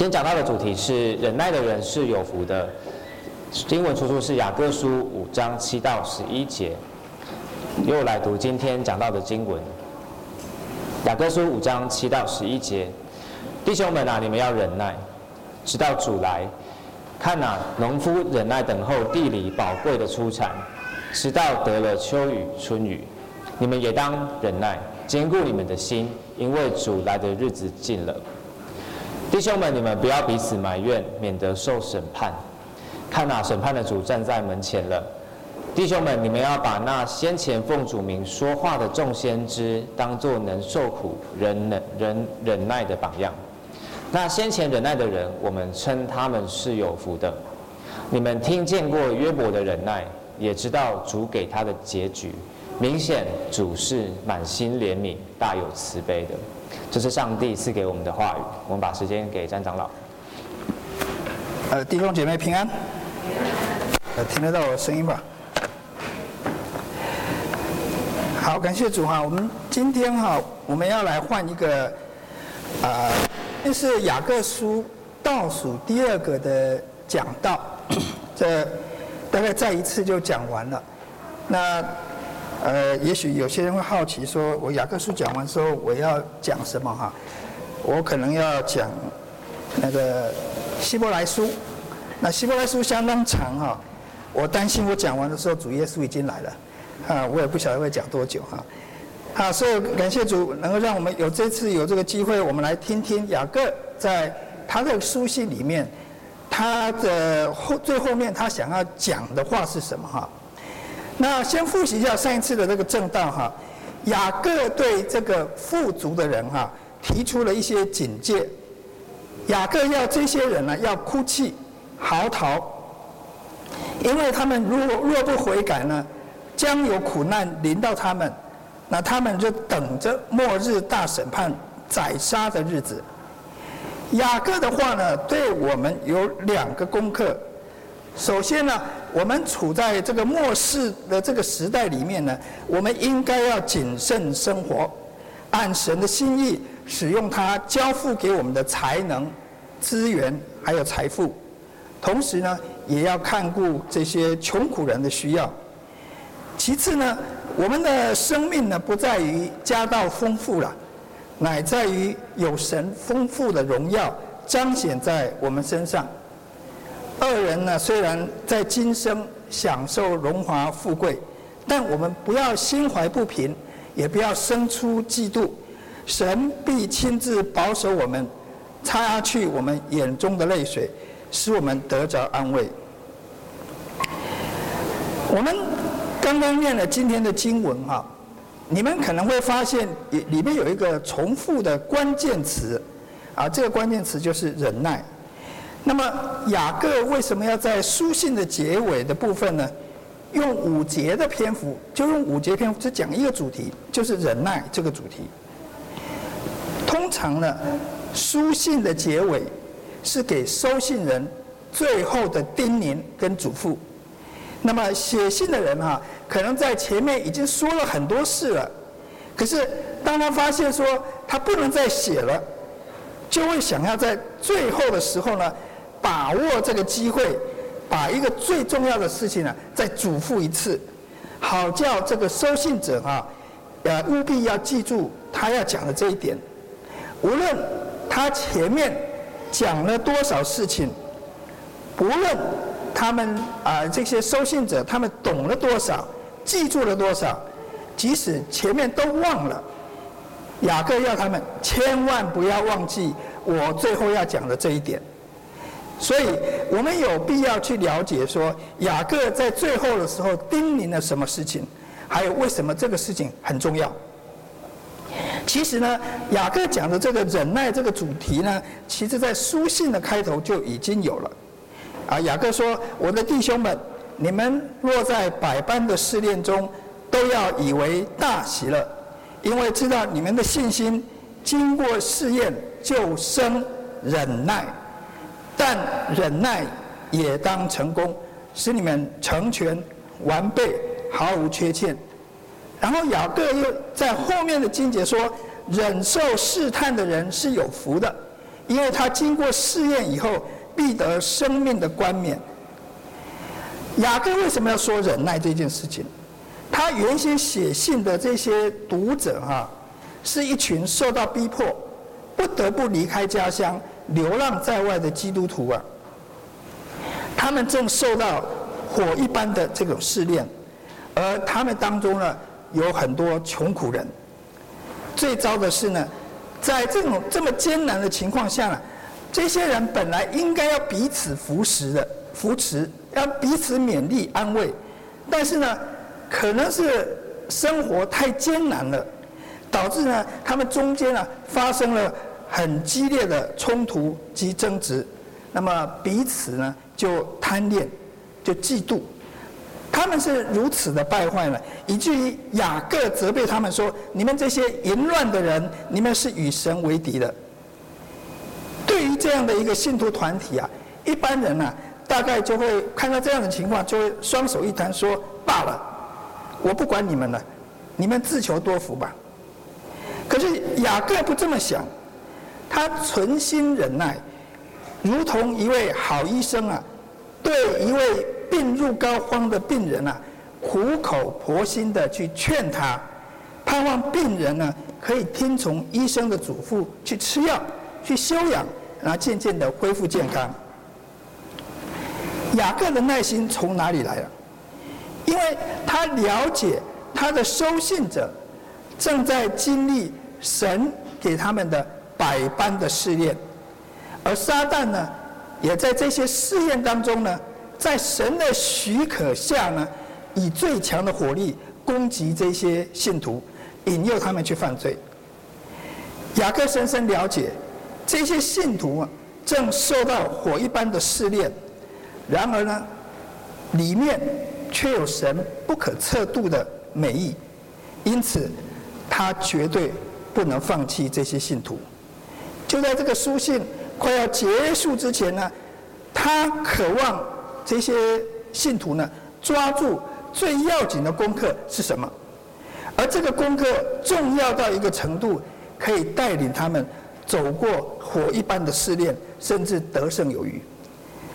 今天讲到的主题是忍耐的人是有福的。经文出处是雅各书五章七到十一节。又来读今天讲到的经文。雅各书五章七到十一节，弟兄们啊，你们要忍耐，直到主来。看啊，农夫忍耐等候地里宝贵的出产，直到得了秋雨春雨。你们也当忍耐，坚固你们的心，因为主来的日子近了。弟兄们，你们不要彼此埋怨，免得受审判。看哪，审判的主站在门前了。弟兄们，你们要把那先前奉主名说话的众先知，当作能受苦、忍忍忍忍耐的榜样。那先前忍耐的人，我们称他们是有福的。你们听见过约伯的忍耐，也知道主给他的结局。明显主是满心怜悯、大有慈悲的。这是上帝赐给我们的话语。我们把时间给詹长老。呃，弟兄姐妹平安。呃，听得到我声音吧？好，感谢主哈。我们今天哈，我们要来换一个啊，这是雅各书倒数第二个的讲道，这大概再一次就讲完了。那呃，也许有些人会好奇说，我雅各书讲完之后，我要讲什么哈？我可能要讲那个希伯来书。那希伯来书相当长哈，我担心我讲完的时候，主耶稣已经来了，啊，我也不晓得会讲多久哈。好，所以感谢主能够让我们有这次有这个机会，我们来听听雅各在他的书信里面，他的后最后面他想要讲的话是什么哈。那先复习一下上一次的这个正道哈，雅各对这个富足的人哈提出了一些警戒，雅各要这些人呢要哭泣、嚎啕，因为他们如果若不悔改呢，将有苦难临到他们，那他们就等着末日大审判、宰杀的日子。雅各的话呢，对我们有两个功课。首先呢，我们处在这个末世的这个时代里面呢，我们应该要谨慎生活，按神的心意使用他交付给我们的才能、资源还有财富，同时呢，也要看顾这些穷苦人的需要。其次呢，我们的生命呢，不在于家道丰富了，乃在于有神丰富的荣耀彰显在我们身上。二人呢，虽然在今生享受荣华富贵，但我们不要心怀不平，也不要生出嫉妒。神必亲自保守我们，擦去我们眼中的泪水，使我们得着安慰。我们刚刚念了今天的经文哈，你们可能会发现里面有一个重复的关键词，啊，这个关键词就是忍耐。那么雅各为什么要在书信的结尾的部分呢？用五节的篇幅，就用五节篇幅，只讲一个主题，就是忍耐这个主题。通常呢，书信的结尾是给收信人最后的叮咛跟嘱咐。那么写信的人哈，可能在前面已经说了很多事了，可是当他发现说他不能再写了，就会想要在最后的时候呢。把握这个机会，把一个最重要的事情呢，再嘱咐一次，好叫这个收信者啊，呃，务必要记住他要讲的这一点。无论他前面讲了多少事情，不论他们啊、这些收信者他们懂了多少，记住了多少，即使前面都忘了，雅各要他们千万不要忘记我最后要讲的这一点。所以，我们有必要去了解说，雅各在最后的时候叮咛了什么事情，还有为什么这个事情很重要。其实呢，雅各讲的这个忍耐这个主题呢，其实在书信的开头就已经有了。啊，雅各说：“我的弟兄们，你们若在百般的试炼中，都要以为大喜乐，因为知道你们的信心经过试验，就生忍耐。”但忍耐也当成功，使你们成全完备，毫无缺欠。然后雅各又在后面的经节说：忍受试探的人是有福的，因为他经过试验以后，必得生命的冠冕。雅各为什么要说忍耐这件事情？他原先写信的这些读者、啊，是一群受到逼迫，不得不离开家乡、流浪在外的基督徒啊。他们正受到火一般的这种试炼，而他们当中呢，有很多穷苦人。最糟的是呢，在这种这么艰难的情况下呢，这些人本来应该要彼此扶持的、扶持，要彼此勉励安慰，但是呢，可能是生活太艰难了，导致呢，他们中间呢发生了很激烈的冲突及争执，那么彼此呢就贪恋，就嫉妒。他们是如此的败坏了，以至于雅各责备他们说：“你们这些淫乱的人，你们是与神为敌的。”对于这样的一个信徒团体啊，一般人呢、啊，大概就会看到这样的情况，就会双手一摊说：“罢了，我不管你们了，你们自求多福吧。”可是雅各不这么想，他存心忍耐，如同一位好医生啊，对一位。病入膏肓的病人啊，苦口婆心的去劝他，盼望病人呢可以听从医生的嘱咐去吃药、去休养，然后渐渐的恢复健康。雅各的耐心从哪里来了？因为他了解他的收信者正在经历神给他们的百般的试炼，而撒旦呢，也在这些试验当中呢。在神的许可下呢，以最强的火力攻击这些信徒，引诱他们去犯罪。雅各深深了解，这些信徒啊，正受到火一般的试炼，然而呢，里面却有神不可测度的美意，因此他绝对不能放弃这些信徒。就在这个书信快要结束之前呢，他渴望。这些信徒呢，抓住最要紧的功课是什么？而这个功课重要到一个程度，可以带领他们走过火一般的试炼，甚至得胜有余。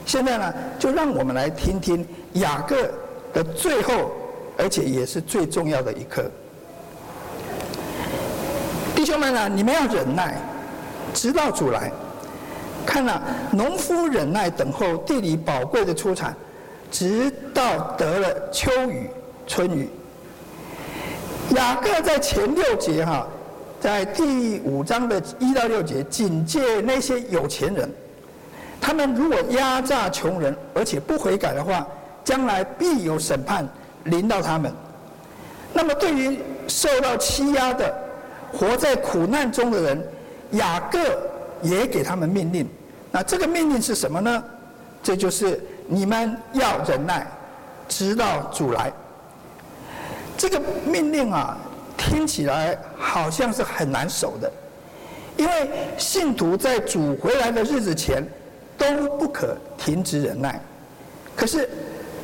现在呢，就让我们来听听雅各的最后，而且也是最重要的一课。弟兄们呢，你们要忍耐，直到主来。看了、农夫忍耐等候地里宝贵的出产，直到得了秋雨、春雨。雅各在前六节哈，在第五章的一到六节警戒那些有钱人，他们如果压榨穷人，而且不悔改的话，将来必有审判临到他们。那么对于受到欺压的、活在苦难中的人，雅各。也给他们命令，那这个命令是什么呢？这就是你们要忍耐，直到主来。这个命令啊，听起来好像是很难守的，因为信徒在主回来的日子前都不可停止忍耐。可是，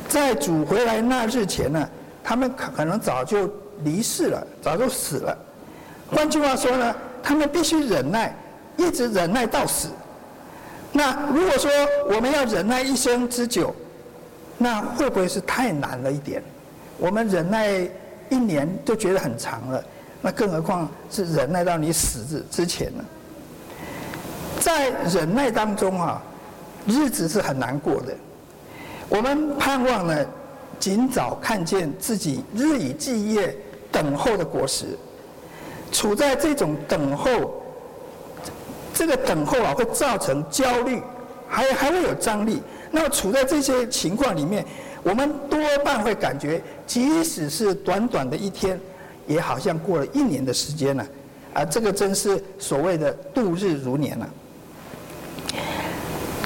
在主回来那日前呢，他们可可能早就离世了，早就死了。换句话说呢，他们必须忍耐。一直忍耐到死，那如果说我们要忍耐一生之久，那会不会是太难了一点？我们忍耐一年就觉得很长了，那更何况是忍耐到你死之之前呢？在忍耐当中啊，日子是很难过的。我们盼望呢，尽早看见自己日以继夜等候的果实，处在这种等候。这个等候啊，会造成焦虑，还还会有张力。那么处在这些情况里面，我们多半会感觉，即使是短短的一天，也好像过了一年的时间了。啊，这个真是所谓的度日如年了。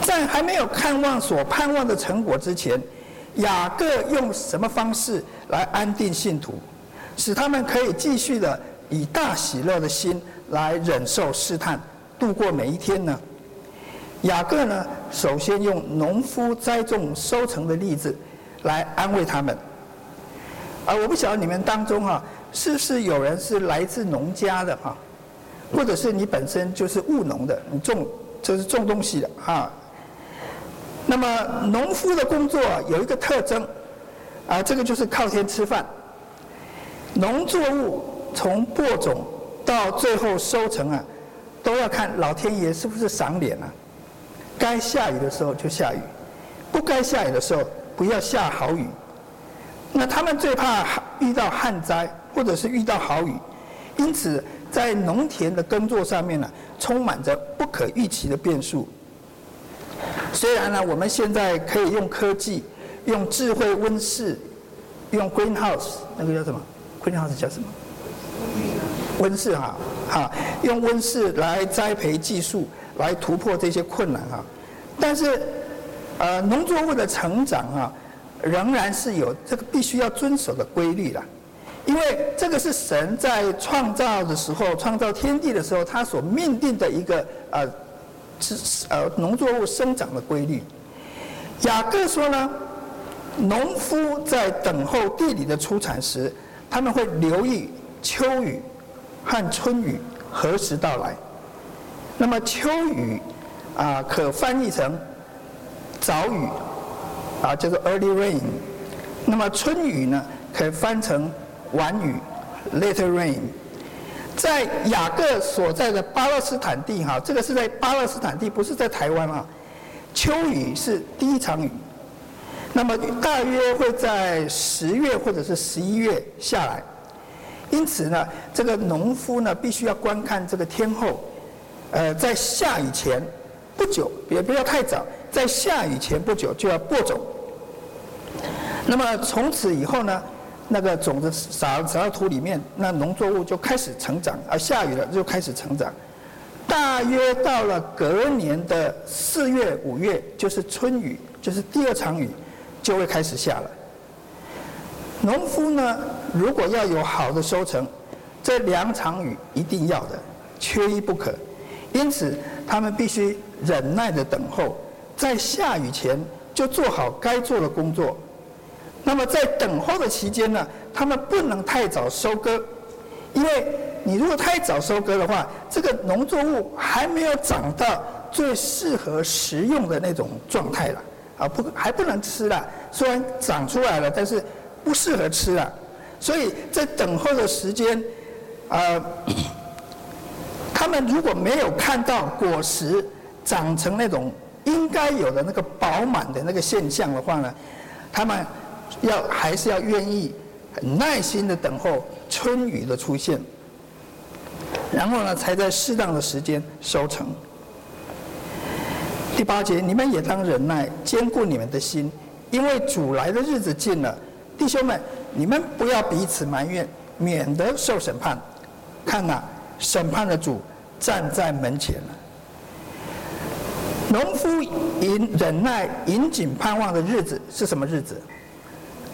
在还没有看望所盼望的成果之前，雅各用什么方式来安定信徒，使他们可以继续的以大喜乐的心来忍受试探？度过每一天呢？雅各呢，首先用农夫栽种收成的例子来安慰他们。啊我不晓得你们当中、啊，是不是有人是来自农家的哈，或者是你本身就是务农的，你种就是种东西的啊。那么农夫的工作有一个特征，啊，这个就是靠天吃饭。农作物从播种到最后收成啊，都要看老天爷是不是赏脸啊。该下雨的时候就下雨，不该下雨的时候不要下好雨。那他们最怕遇到旱灾，或者是遇到好雨，因此在农田的耕作上面呢，充满着不可预期的变数。虽然呢，我们现在可以用科技，用智慧温室，用 greenhouse，那个叫什么？greenhouse 叫什么？温室哈，哈，用温室来栽培技术，来突破这些困难哈。但是，呃，农作物的成长啊。仍然是有这个必须要遵守的规律的，因为这个是神在创造的时候、创造天地的时候，他所命定的一个呃，是呃农作物生长的规律。雅各说呢，农夫在等候地里的出产时，他们会留意秋雨和春雨何时到来。那么秋雨啊，可翻译成早雨。啊，叫做 early rain。那么春雨呢，可以翻成晚雨 later rain。在雅各所在的巴勒斯坦地，哈，这个是在巴勒斯坦地，不是在台湾啊。秋雨是第一场雨，那么大约会在十月或者是十一月下来。因此呢，这个农夫呢，必须要观看这个天候，呃，在下雨前不久，也不要太早。在下雨前不久就要播种，那么从此以后呢，那个种子撒撒到土里面，那农作物就开始成长，而下雨了就开始成长。大约到了隔年的四月五月，就是春雨，就是第二场雨，就会开始下了。农夫呢，如果要有好的收成，这两场雨一定要的，缺一不可。因此，他们必须忍耐的等候。在下雨前就做好该做的工作。那么在等候的期间呢，他们不能太早收割，因为你如果太早收割的话，这个农作物还没有长到最适合食用的那种状态了，啊不还不能吃了。虽然长出来了，但是不适合吃了。所以在等候的时间，呃，他们如果没有看到果实长成那种。应该有的那个饱满的那个现象的话呢，他们要还是要愿意很耐心的等候春雨的出现，然后呢，才在适当的时间收成。第八节，你们也当忍耐，坚固你们的心，因为主来的日子近了。弟兄们，你们不要彼此埋怨，免得受审判。看呐，审判的主站在门前了。农夫忍忍耐、引颈盼望的日子是什么日子？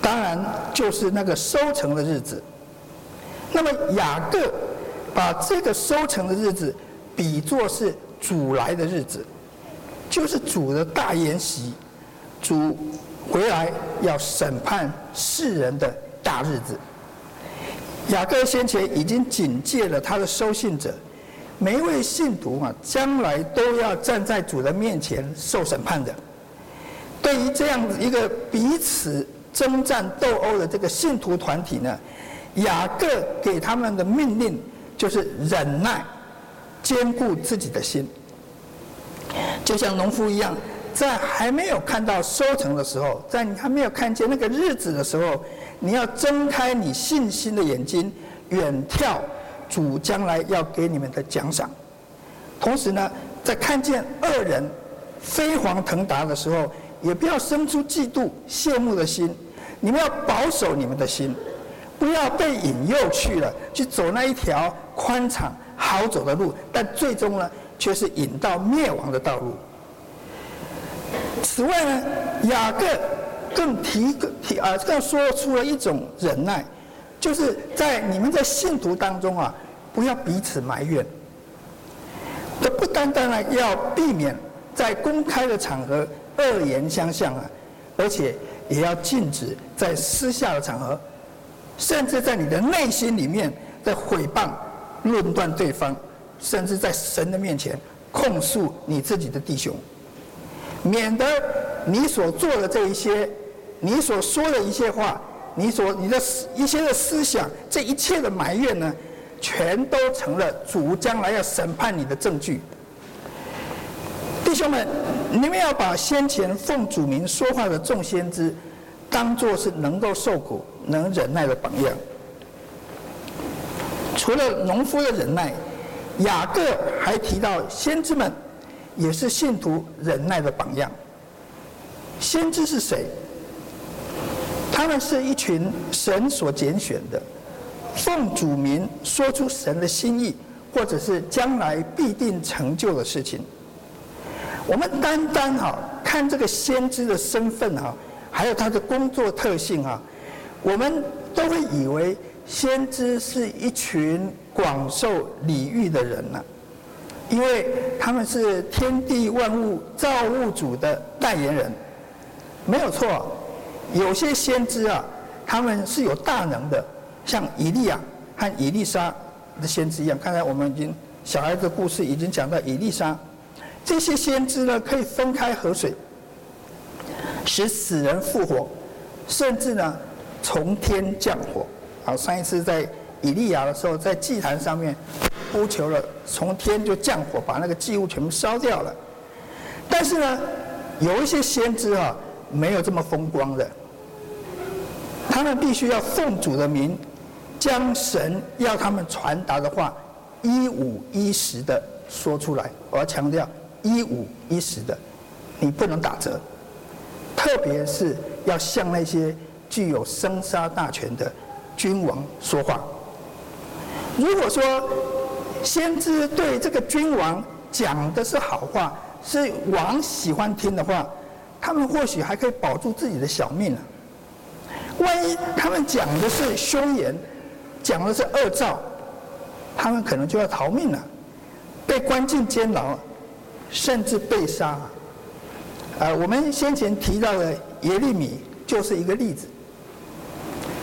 当然就是那个收成的日子。那么雅各把这个收成的日子比作是主来的日子，就是主的大筵席，主回来要审判世人的大日子。雅各先前已经警戒了他的收信者。每一位信徒啊，将来都要站在主的面前受审判的。对于这样子一个彼此征战斗殴的这个信徒团体呢，雅各给他们的命令就是忍耐，坚固自己的心。就像农夫一样，在还没有看到收成的时候，在你还没有看见那个日子的时候，你要睁开你信心的眼睛，远眺。主将来要给你们的奖赏，同时呢，在看见恶人飞黄腾达的时候，也不要生出嫉妒、羡慕的心。你们要保守你们的心，不要被引诱去了，去走那一条宽敞好走的路，但最终呢，却是引到灭亡的道路。此外呢，雅各更提提啊，更说出了一种忍耐。就是在你们在信徒当中啊，不要彼此埋怨。这不单单呢要避免在公开的场合恶言相向啊，而且也要禁止在私下的场合，甚至在你的内心里面在诽谤、论断对方，甚至在神的面前控诉你自己的弟兄，免得你所做的这一些，你所说的一些话，你所你的一些的思想，这一切的埋怨呢，全都成了主将来要审判你的证据。弟兄们，你们要把先前奉主名说话的众先知，当作是能够受苦、能忍耐的榜样。除了农夫的忍耐，雅各还提到先知们也是信徒忍耐的榜样。先知是谁？他们是一群神所拣选的，奉主名说出神的心意，或者是将来必定成就的事情。我们单单哈看这个先知的身份哈，还有他的工作特性哈，我们都会以为先知是一群广受礼遇的人呐，因为他们是天地万物造物主的代言人，没有错。有些先知啊，他们是有大能的，像以利亚和以利沙的先知一样。刚才我们已经小孩子故事已经讲到以利沙。这些先知呢，可以分开河水，使死人复活，甚至呢，从天降火。好，上一次在以利亚的时候，在祭坛上面呼求了，从天就降火，把那个祭物全部烧掉了。但是呢，有一些先知啊，没有这么风光的，他们必须要奉主的名，将神要他们传达的话，一五一十的说出来。我要强调。一五一十的，你不能打折，特别是要向那些具有生杀大权的君王说话。如果说先知对这个君王讲的是好话，是王喜欢听的话，他们或许还可以保住自己的小命呢。万一他们讲的是凶言，讲的是恶兆，他们可能就要逃命了，被关进监牢。甚至被杀，啊、我们先前提到的耶利米就是一个例子。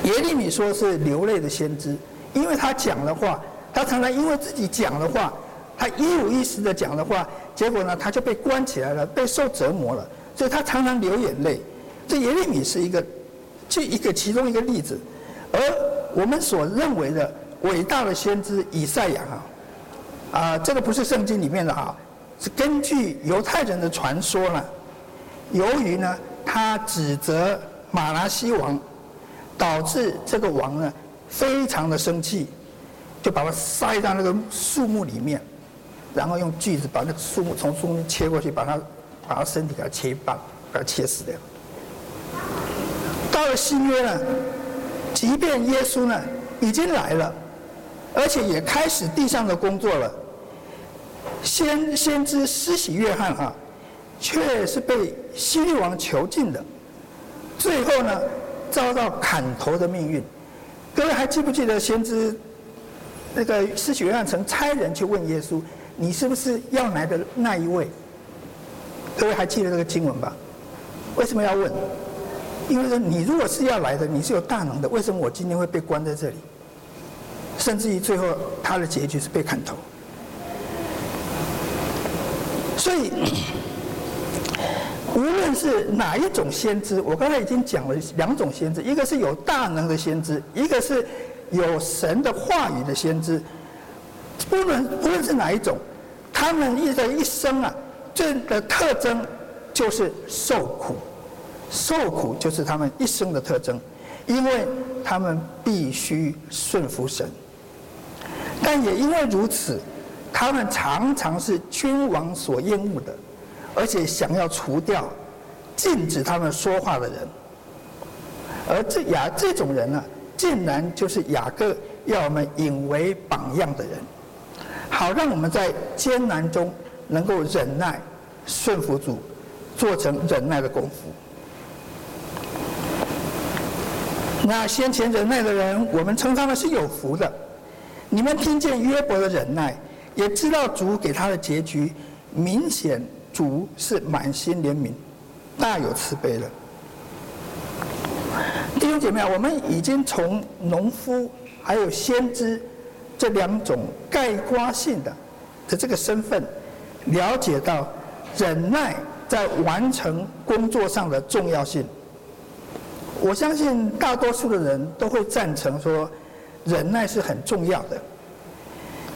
耶利米说是流泪的先知，因为他讲的话，他常常因为自己讲的话，他一五一十的讲的话，结果呢，他就被关起来了，被受折磨了，所以他常常流眼泪。这耶利米是一个，就一个其中一个例子，而我们所认为的伟大的先知以赛亚啊，啊，这个不是圣经里面的啊。是根据犹太人的传说呢，由于呢他指责玛拿西王，导致这个王呢非常的生气，就把他塞到那个树木里面，然后用锯子把那个树木从树木切过去，把他把他身体给他切一半，把他切死掉。到了新约呢，即便耶稣呢已经来了，而且也开始地上的工作了。先先知施洗约翰啊，却是被希律王囚禁的，最后呢，遭到砍头的命运。各位还记不记得先知那个施洗约翰曾差人去问耶稣：“你是不是要来的那一位？”各位还记得这个经文吧？为什么要问？因为说你如果是要来的，你是有大能的，为什么我今天会被关在这里？甚至于最后他的结局是被砍头。所以，无论是哪一种先知，我刚才已经讲了两种先知，一个是有大能的先知，一个是有神的话语的先知。不论不论是哪一种，他们一的一生啊，这的特征就是受苦，受苦就是他们一生的特征，因为他们必须顺服神。但也因为如此。他们常常是君王所厌恶的，而且想要除掉、禁止他们说话的人。而这雅这种人呢、竟然就是雅各要我们引为榜样的人，好让我们在艰难中能够忍耐、顺服主，做成忍耐的功夫。那先前忍耐的人，我们称他们是有福的。你们听见约伯的忍耐。也知道主给他的结局，明显主是满心怜悯，大有慈悲的。弟兄姐妹啊，我们已经从农夫还有先知这两种概括性的的这个身份，了解到忍耐在完成工作上的重要性。我相信大多数的人都会赞成说，忍耐是很重要的。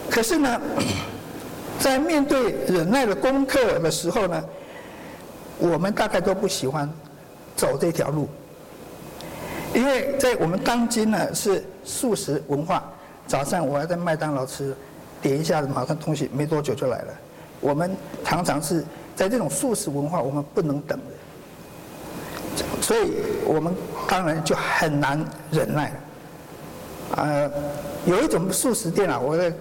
可是呢，在面对忍耐的功课的时候呢，我们大概都不喜欢走这条路，因为在我们当今呢是速食文化，早上我还在麦当劳吃，点一下子马上东西没多久就来了。我们常常是在这种速食文化，我们不能等的，所以我们当然就很难忍耐了。呃，有一种速食店啊，我的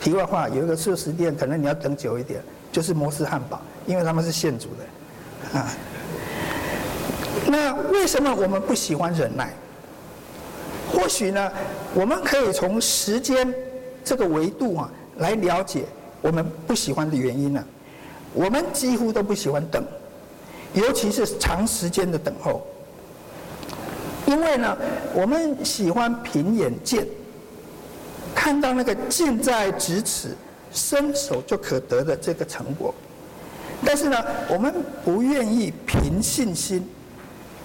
题外话，有一个速食店，可能你要等久一点，就是摩斯汉堡，因为他们是现煮的，啊。那为什么我们不喜欢忍耐？或许呢，我们可以从时间这个维度啊来了解我们不喜欢的原因呢。我们几乎都不喜欢等，尤其是长时间的等候。因为呢，我们喜欢凭眼见，看到那个近在咫尺、伸手就可得的这个成果，但是呢，我们不愿意凭信心，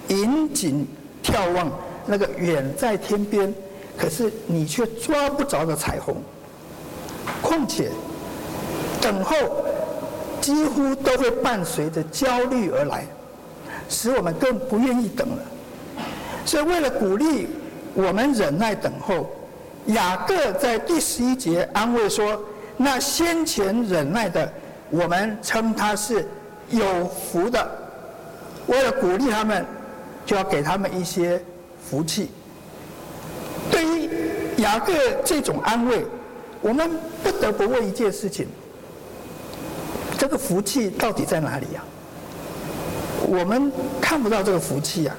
引颈眺望那个远在天边，可是你却抓不着的彩虹。况且，等候几乎都会伴随着焦虑而来，使我们更不愿意等了。所以，为了鼓励我们忍耐等候，雅各在第十一节安慰说：“那先前忍耐的，我们称他是有福的。为了鼓励他们，就要给他们一些福气。”对于雅各这种安慰，我们不得不问一件事情：这个福气到底在哪里呀？我们看不到这个福气呀。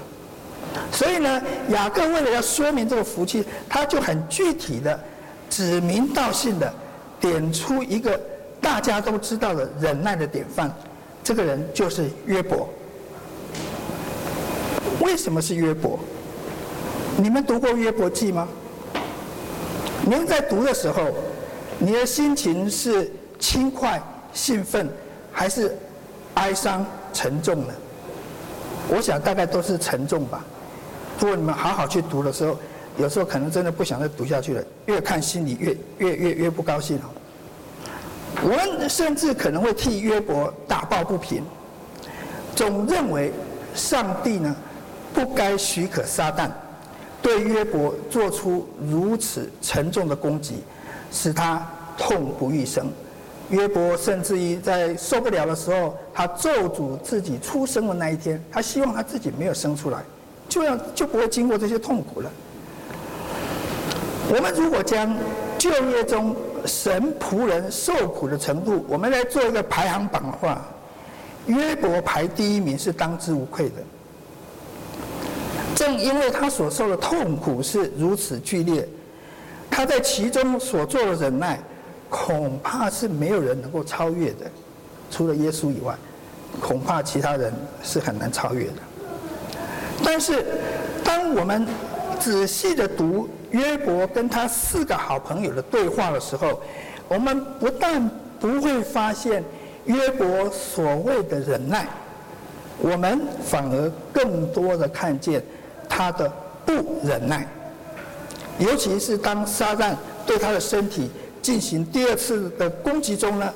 所以呢，雅各为了要说明这个福气，他就很具体的、指名道姓的点出一个大家都知道的忍耐的典范，这个人就是约伯。为什么是约伯？你们读过约伯记吗？你们在读的时候，你的心情是轻快、兴奋，还是哀伤、沉重呢？我想大概都是沉重吧。如果你们好好去读的时候，有时候可能真的不想再读下去了，越看心里越越越越不高兴。我们甚至可能会替约伯打抱不平，总认为上帝呢不该许可撒旦对约伯做出如此沉重的攻击，使他痛不欲生。约伯甚至于在受不了的时候，他咒诅自己出生的那一天，他希望他自己没有生出来。就要就不会经过这些痛苦了。我们如果将旧约中神仆人受苦的程度，我们来做一个排行榜的话，约伯排第一名是当之无愧的。正因为他所受的痛苦是如此剧烈，他在其中所做的忍耐，恐怕是没有人能够超越的，除了耶稣以外，恐怕其他人是很难超越的。但是，当我们仔细的读约伯跟他四个好朋友的对话的时候，我们不但不会发现约伯所谓的忍耐，我们反而更多的看见他的不忍耐。尤其是当撒旦对他的身体进行第二次的攻击中呢，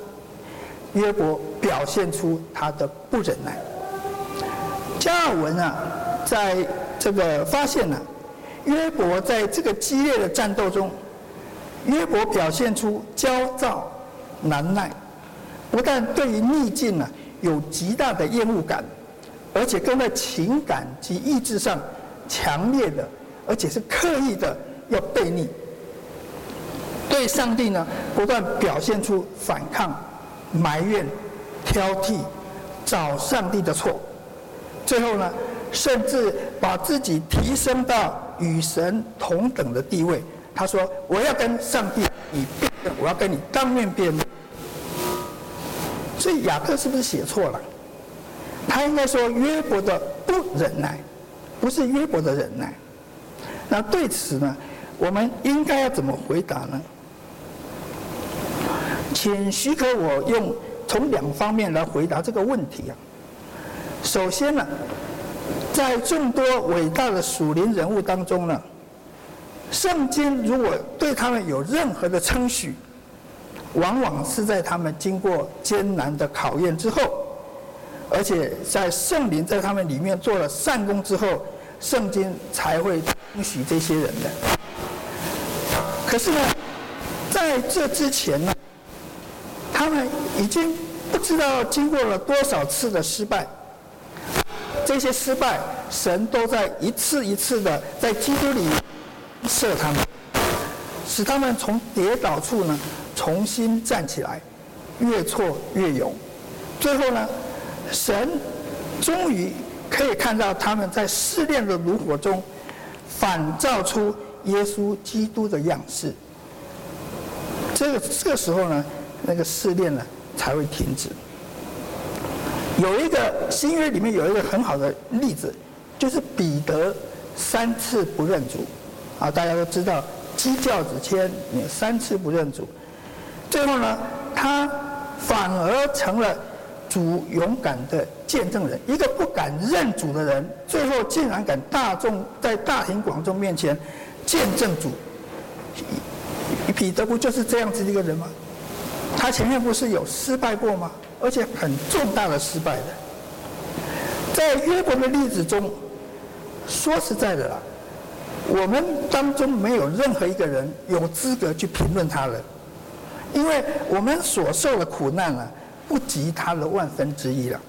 约伯表现出他的不忍耐。加尔文啊。在这个发现了，约伯在这个激烈的战斗中，约伯表现出焦躁难耐，不但对于逆境呢有极大的厌恶感，而且更在情感及意志上强烈的，而且是刻意的要背逆，对上帝呢不断表现出反抗、埋怨、挑剔、找上帝的错，最后呢，甚至把自己提升到与神同等的地位。他说：“我要跟上帝你辩论，我要跟你当面辩论。”所以雅各是不是写错了？他应该说约伯的不忍耐，不是约伯的忍耐。那对此呢，我们应该要怎么回答呢？请许可我用从两方面来回答这个问题啊。首先呢，在众多伟大的属灵人物当中呢，圣经如果对他们有任何的称许，往往是在他们经过艰难的考验之后，而且在圣灵在他们里面做了善功之后，圣经才会称许这些人的。可是呢，在这之前呢，他们已经不知道经过了多少次的失败，这些失败，神都在一次一次的在基督里设他们，使他们从跌倒处呢重新站起来，越挫越勇，最后呢，神终于可以看到他们在试炼的炉火中反照出耶稣基督的样式。这个这个时候呢，那个试炼呢才会停止。有一个新约里面有一个很好的例子，就是彼得三次不认主，啊，大家都知道，鸡叫子牵你三次不认主，最后呢，他反而成了主勇敢的见证人。一个不敢认主的人，最后竟然敢大众在大庭广众面前见证主。彼得不就是这样子一个人吗？他前面不是有失败过吗？而且很重大的失败的。在约伯的例子中，说实在的啦，我们当中没有任何一个人有资格去评论他人，因为我们所受的苦难啊，不及他的万分之一了。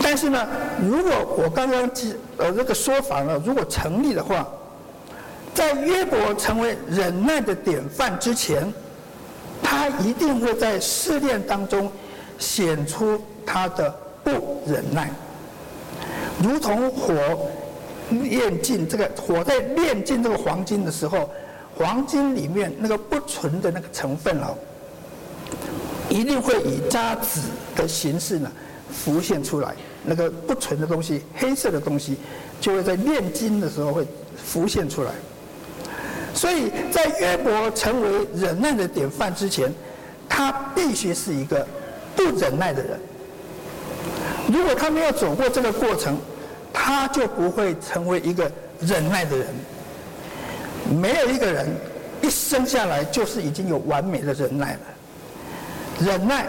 但是呢，如果我刚刚记呃这个说法呢，如果成立的话，在约伯成为忍耐的典范之前，他一定会在试炼当中显出他的不忍耐，如同火炼尽这个火在炼尽这个黄金的时候，黄金里面那个不纯的那个成分哦，一定会以渣滓的形式呢浮现出来，那个不纯的东西，黑色的东西，就会在炼金的时候会浮现出来。所以在约伯成为忍耐的典范之前，他必须是一个不忍耐的人。如果他没有走过这个过程，他就不会成为一个忍耐的人。没有一个人一生下来就是已经有完美的忍耐了。忍耐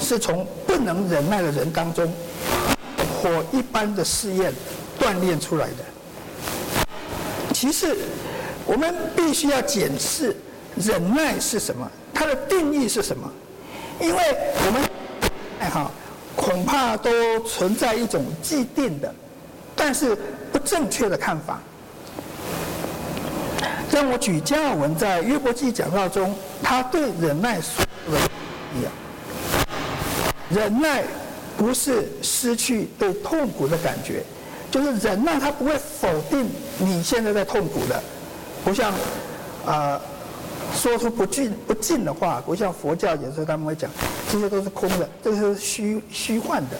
是从不能忍耐的人当中火一般的试验锻炼出来的。其实。我们必须要检视忍耐是什么，它的定义是什么？因为我们哎哈，恐怕都存在一种既定的，但是不正确的看法。让我举加尔文在约伯记讲道中，他对忍耐说的一样：忍耐不是失去对痛苦的感觉，就是忍耐，他不会否定你现在在痛苦的。不像，啊、说出不尽不尽的话，不像佛教有时候他们会讲，这些都是空的，这是虚虚幻的，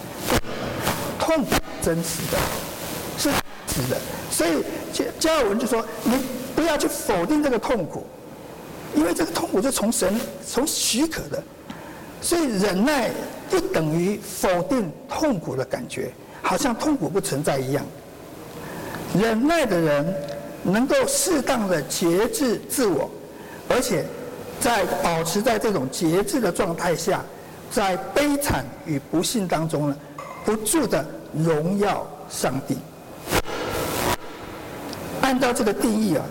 痛苦真实的，是真实的。所以加加尔文就说，你不要去否定这个痛苦，因为这个痛苦是从神从许可的，所以忍耐不等于否定痛苦的感觉，好像痛苦不存在一样。忍耐的人。能够适当的节制自我，而且在保持在这种节制的状态下，在悲惨与不幸当中呢，不住的荣耀上帝。按照这个定义啊，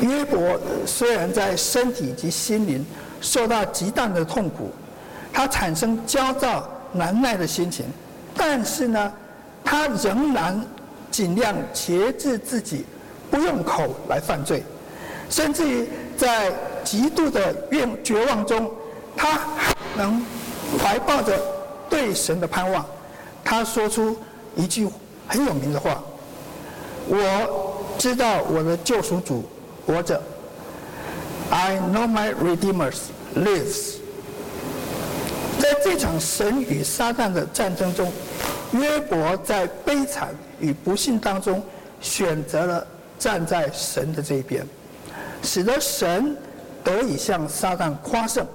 约伯虽然在身体及心灵受到极大的痛苦，他产生焦躁难耐的心情，但是呢，他仍然尽量节制自己。不用口来犯罪，甚至于在极度的怨绝望中，他还能怀抱着对神的盼望。他说出一句很有名的话：“我知道我的救赎主活着。” I know my Redeemer lives。在这场神与撒旦的战争中，约伯在悲惨与不幸当中选择了。站在神的这一边，使得神得以向撒旦夸胜，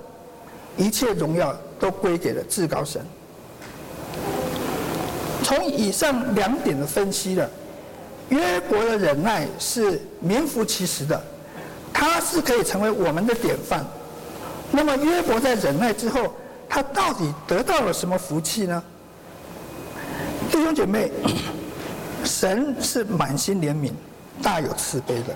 一切荣耀都归给了至高神。从以上两点的分析了，约伯的忍耐是名副其实的，他是可以成为我们的典范。那么约伯在忍耐之后，他到底得到了什么福气呢？弟兄姐妹，神是满心怜悯、大有慈悲的。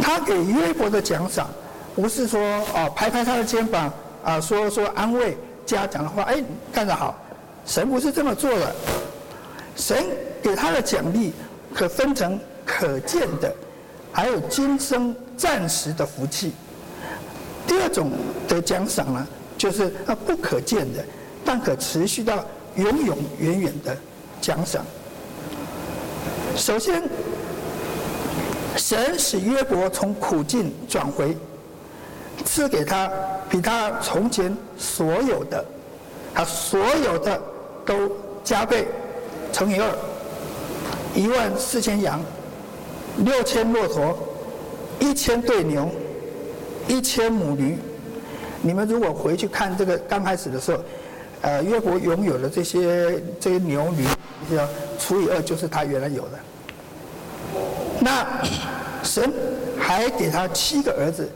他给约伯的奖赏，不是说哦拍拍他的肩膀啊，说说安慰、嘉奖的话，哎，干得好。神不是这么做的。神给他的奖励可分成可见的，还有今生暂时的福气。第二种的奖赏呢，就是啊不可见的，但可持续到永永远远的奖赏。首先。神使约伯从苦境转回，赐给他比他从前所有的，他所有的都加倍乘以二，一万四千羊，六千骆驼，一千对牛，一千母驴。你们如果回去看这个刚开始的时候，呃，约伯拥有的这些这些牛驴，要除以二就是他原来有的。那神还给他七个儿子，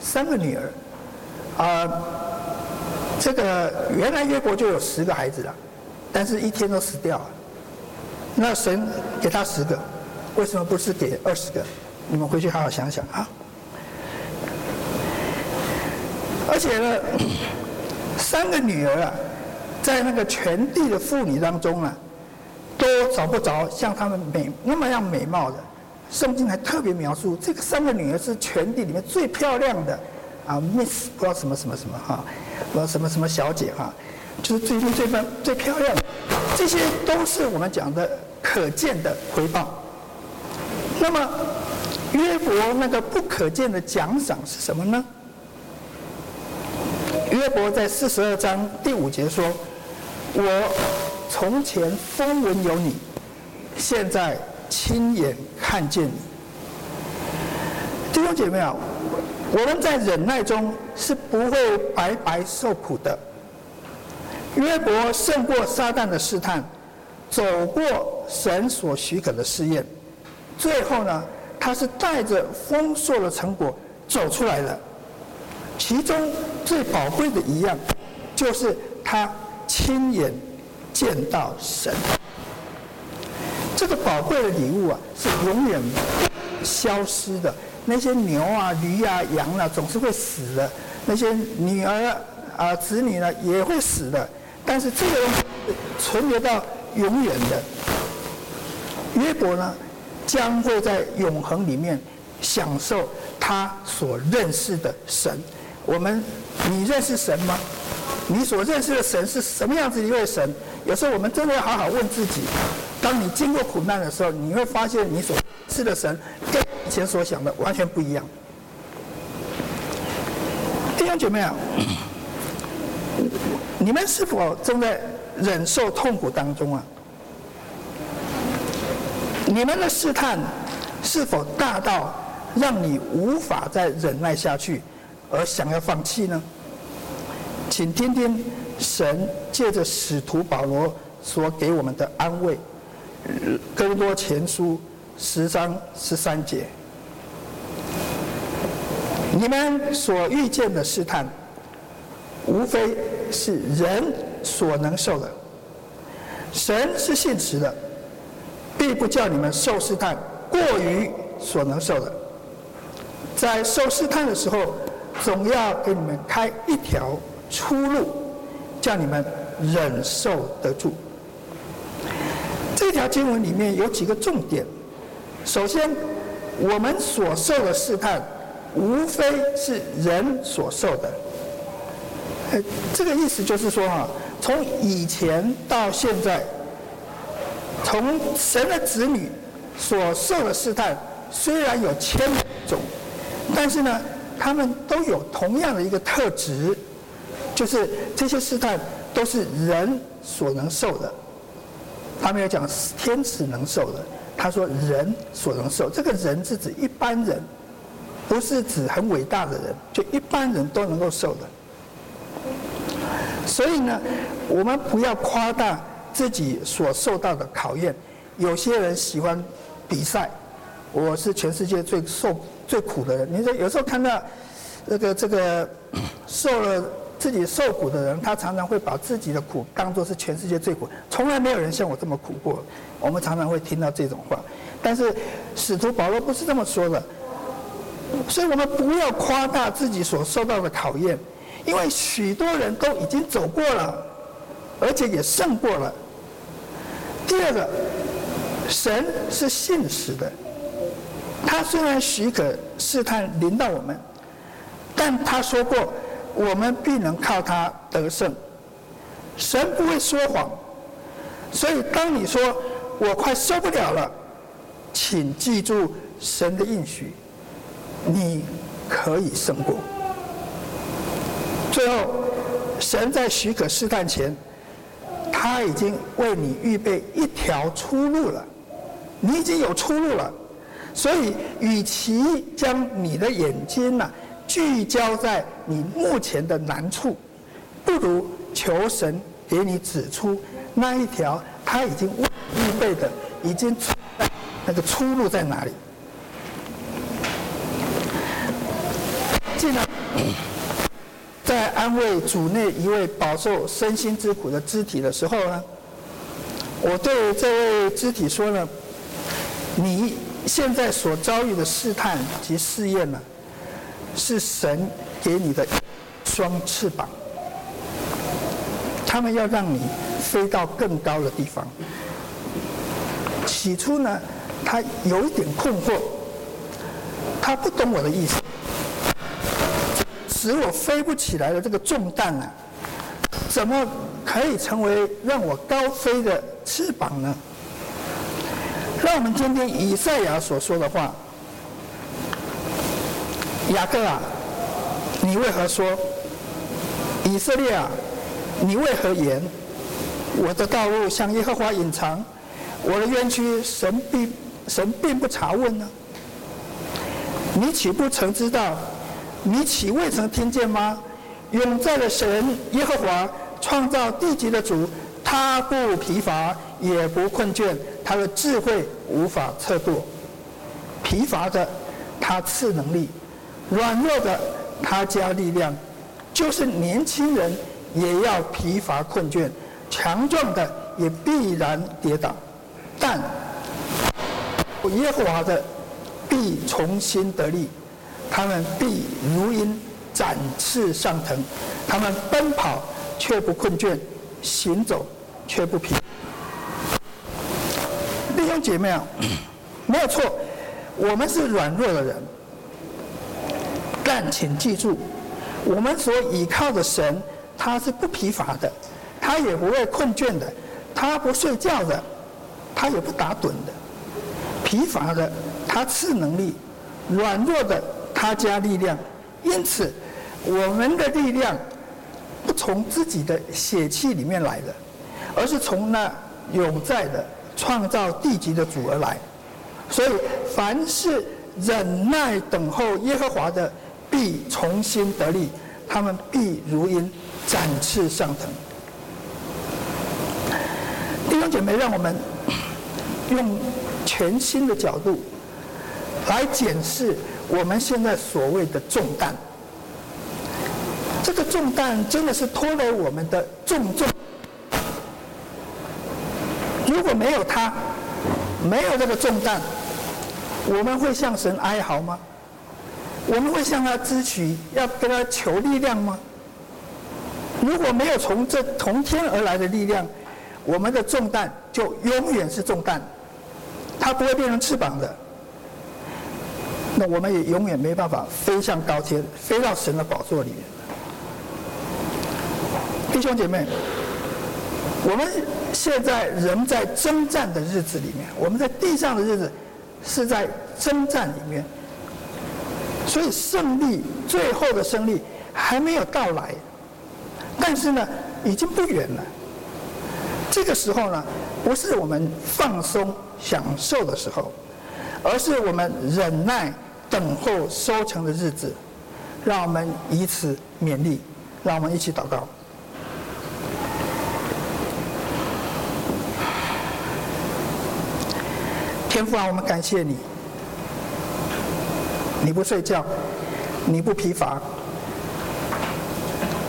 三个女儿，啊、这个原来约伯就有十个孩子了，但是一天都死掉了。那神给他十个，为什么不是给二十个？你们回去好好想想啊。而且呢，三个女儿啊，在那个全地的妇女当中啊，都找不着像她们美那么样美貌的。圣经还特别描述，这个三个女儿是全地里面最漂亮的，啊，Miss 不知道什么什么什么哈，不知道什么什么小姐哈，就是最最最棒最漂亮，这些都是我们讲的可见的回报。那么约伯那个不可见的奖赏是什么呢？约伯在四十二章第五节说：“我从前风闻有你，现在。”亲眼看见你，弟兄姐妹啊，我们在忍耐中是不会白白受苦的。约伯胜过撒旦的试探，走过神所许可的试验，最后呢，他是带着丰硕的成果走出来的。其中最宝贵的一样，就是他亲眼见到神。这个宝贵的礼物啊，是永远消失的。那些牛啊、驴啊、羊啊，总是会死的；那些女儿啊、子女呢，也会死的。但是这个东西存留到永远的。约伯呢，将会在永恒里面享受他所认识的神。我们，你认识神吗？你所认识的神是什么样子一位神？有时候我们真的要好好问自己。当你经过苦难的时候，你会发现你所吃的神跟以前所想的完全不一样。弟兄姐妹啊，你们是否正在忍受痛苦当中啊？你们的试探是否大到让你无法再忍耐下去，而想要放弃呢？请听听神借着使徒保罗所给我们的安慰。哥林多前书十章十三节，你们所遇见的试探，无非是人所能受的。神是信实的，必不叫你们受试探过于所能受的。在受试探的时候，总要给你们开一条出路，叫你们忍受得住。这条经文里面有几个重点。首先，我们所受的试探，无非是人所受的。这个意思就是说哈，从以前到现在，从神的子女所受的试探，虽然有千种，但是呢，他们都有同样的一个特质，就是这些试探都是人所能受的。他没有讲天使能受的，他说人所能受。这个人是指一般人，不是指很伟大的人，就一般人都能够受的。所以呢，我们不要夸大自己所受到的考验。有些人喜欢比赛，我是全世界最受最苦的人。你说有时候看到这个这个受了自己受苦的人，他常常会把自己的苦当作是全世界最苦，从来没有人像我这么苦过。我们常常会听到这种话，但是使徒保罗不是这么说的。所以我们不要夸大自己所受到的考验。因为许多人都已经走过了，而且也胜过了。第二个，神是信实的，他虽然许可试探临到我们，但他说过，我们必能靠他得胜。神不会说谎，所以当你说我快受不了了，请记住神的应许，你可以胜过。最后，神在许可试探前，他已经为你预备一条出路了，你已经有出路了。所以，与其将你的眼睛呢聚焦在你目前的难处，不如求神给你指出那一条他已经预备的，已经出那个出路在哪里。进来。在安慰主内一位饱受身心之苦的肢体的时候呢，我对这位肢体说呢：你现在所遭遇的试探及试验呢，是神给你的双翅膀，他们要让你飞到更高的地方。起初呢，他有一点困惑，他不懂我的意思。使我飞不起来的这个重担啊，怎么可以成为让我高飞的翅膀呢？让我们听听以赛亚所说的话：雅各啊，你为何说？以色列啊，你为何言？我的道路向耶和华隐藏，我的冤屈神并神并不查问呢？你岂不曾知道？你岂未曾听见吗？永在的神耶和华创造地极的主，他不疲乏也不困倦，他的智慧无法测度。疲乏的他赐能力，软弱的他加力量。就是年轻人也要疲乏困倦，强壮的也必然跌倒。但耶和华的必重新得力。他们必如鹰展翅上腾，他们奔跑却不困倦，行走却不疲。弟兄姐妹啊，没有错，我们是软弱的人，但请记住，我们所倚靠的神，他是不疲乏的，他也不会困倦的，他不睡觉的，他也不打盹的。疲乏的，他赐能力；软弱的。他加力量，因此我们的力量不从自己的血气里面来的，而是从那永在的创造地极的主而来。所以，凡是忍耐等候耶和华的，必重新得力，他们必如鹰展翅上腾。弟兄姐妹，让我们用全新的角度来检视。我们现在所谓的重担，这个重担真的是拖累我们的重重。如果没有它，没有这个重担，我们会向神哀嚎吗？我们会向他支取，要跟他求力量吗？如果没有从这从天而来的力量，我们的重担就永远是重担，它不会变成翅膀的。那我们也永远没办法飞向高天，飞到神的宝座里面。弟兄姐妹，我们现在人在征战的日子里面，我们在地上的日子是在征战里面，所以胜利最后的胜利还没有到来但是呢已经不远了。这个时候呢不是我们放松享受的时候而是我们忍耐等候收成的日子让我们以此勉励让我们一起祷告。天父啊我们感谢你。你不睡觉，你不疲乏。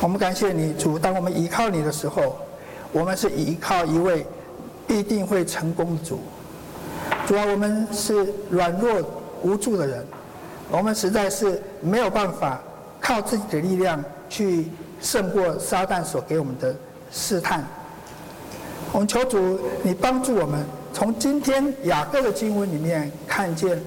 我们感谢你，主。当我们依靠你的时候，我们是依靠一位必定会成功的主。主啊，我们是软弱无助的人，我们实在是没有办法靠自己的力量去胜过撒旦所给我们的试探。我们求主，你帮助我们，从今天雅各的经文里面看见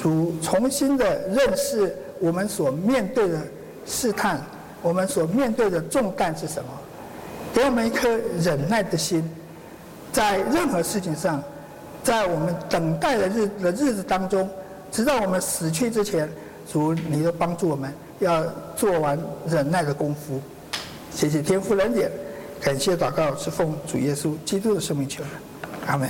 主重新的认识我们所面对的试探，我们所面对的重担是什么？给我们一颗忍耐的心，在任何事情上，在我们等待的日的日子当中，直到我们死去之前，主，你都帮助我们要做完忍耐的功夫。谢谢天父恩典。感谢祷告是奉主耶稣基督的圣名求的，阿门。